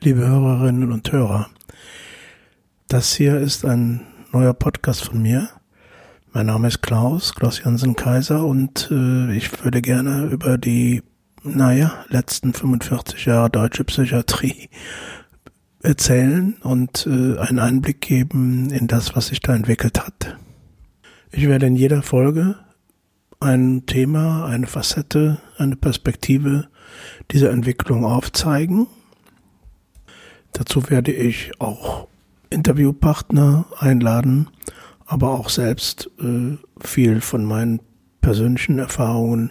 Liebe Hörerinnen und Hörer, das hier ist ein neuer Podcast von mir. Mein Name ist Klaus, Klaus Jansen Kaiser und äh, ich würde gerne über die, naja, letzten 45 Jahre deutsche Psychiatrie erzählen und äh, einen Einblick geben in das, was sich da entwickelt hat. Ich werde in jeder Folge ein Thema, eine Facette, eine Perspektive dieser Entwicklung aufzeigen Dazu werde ich auch Interviewpartner einladen, aber auch selbst äh, viel von meinen persönlichen Erfahrungen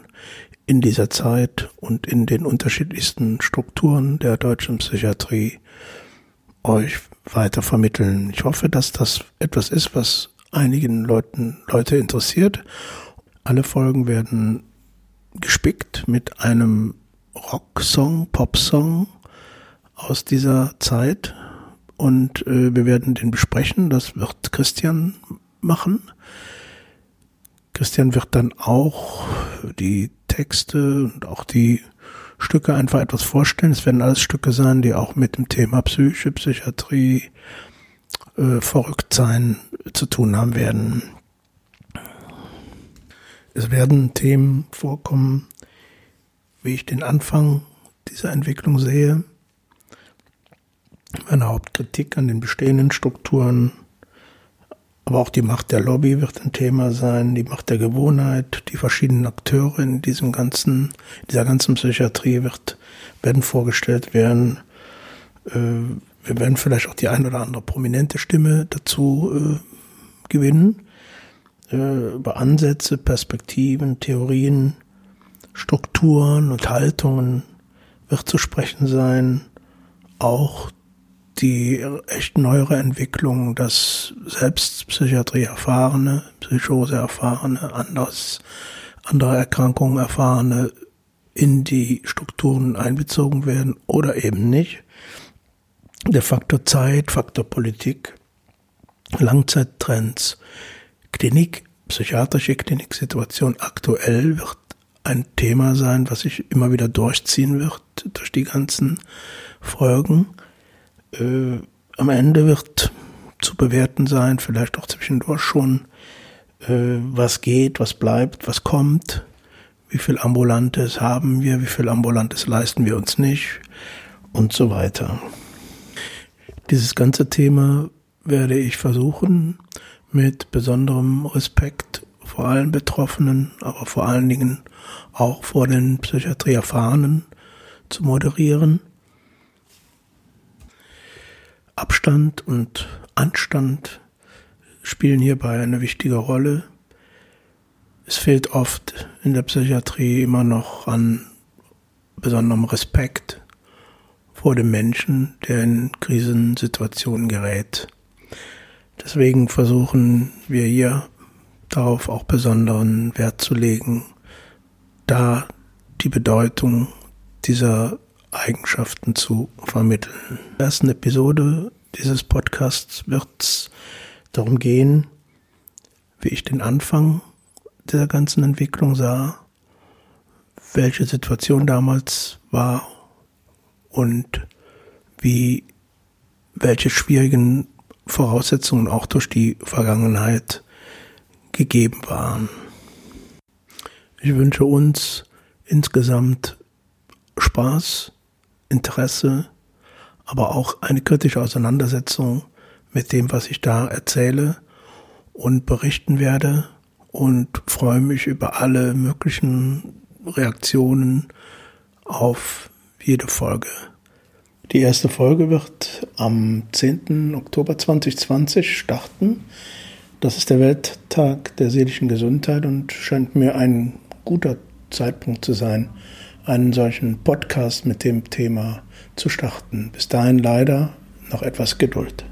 in dieser Zeit und in den unterschiedlichsten Strukturen der deutschen Psychiatrie euch weiter vermitteln. Ich hoffe, dass das etwas ist, was einigen Leuten Leute interessiert. Alle Folgen werden gespickt mit einem Rocksong, Popsong aus dieser Zeit und äh, wir werden den besprechen. Das wird Christian machen. Christian wird dann auch die Texte und auch die Stücke einfach etwas vorstellen. Es werden alles Stücke sein, die auch mit dem Thema Psyche, Psychiatrie, äh, Verrücktsein zu tun haben werden. Es werden Themen vorkommen, wie ich den Anfang dieser Entwicklung sehe, meine Hauptkritik an den bestehenden Strukturen, aber auch die Macht der Lobby wird ein Thema sein, die Macht der Gewohnheit, die verschiedenen Akteure in diesem ganzen, dieser ganzen Psychiatrie wird, werden vorgestellt werden. Äh, wir werden vielleicht auch die ein oder andere prominente Stimme dazu äh, gewinnen. Äh, über Ansätze, Perspektiven, Theorien, Strukturen und Haltungen wird zu sprechen sein. Auch die echt neuere Entwicklung, dass selbst Psychiatrie erfahrene, Psychose erfahrene, anders, andere Erkrankungen erfahrene in die Strukturen einbezogen werden oder eben nicht. Der Faktor Zeit, Faktor Politik, Langzeittrends, Klinik, psychiatrische Kliniksituation. Aktuell wird ein Thema sein, was sich immer wieder durchziehen wird durch die ganzen Folgen. Äh, am Ende wird zu bewerten sein, vielleicht auch zwischendurch schon, äh, was geht, was bleibt, was kommt, wie viel Ambulantes haben wir, wie viel Ambulantes leisten wir uns nicht und so weiter. Dieses ganze Thema werde ich versuchen mit besonderem Respekt vor allen Betroffenen, aber vor allen Dingen auch vor den Psychiatrieerfahrenen zu moderieren Abstand und Anstand spielen hierbei eine wichtige Rolle. Es fehlt oft in der Psychiatrie immer noch an besonderem Respekt vor dem Menschen, der in Krisensituationen gerät. Deswegen versuchen wir hier darauf auch besonderen Wert zu legen, da die Bedeutung dieser Eigenschaften zu vermitteln. In der ersten Episode dieses Podcasts wird es darum gehen, wie ich den Anfang dieser ganzen Entwicklung sah, welche Situation damals war und wie welche schwierigen Voraussetzungen auch durch die Vergangenheit gegeben waren. Ich wünsche uns insgesamt Spaß Interesse, aber auch eine kritische Auseinandersetzung mit dem, was ich da erzähle und berichten werde und freue mich über alle möglichen Reaktionen auf jede Folge. Die erste Folge wird am 10. Oktober 2020 starten. Das ist der Welttag der seelischen Gesundheit und scheint mir ein guter Zeitpunkt zu sein, einen solchen Podcast mit dem Thema zu starten. Bis dahin leider noch etwas Geduld.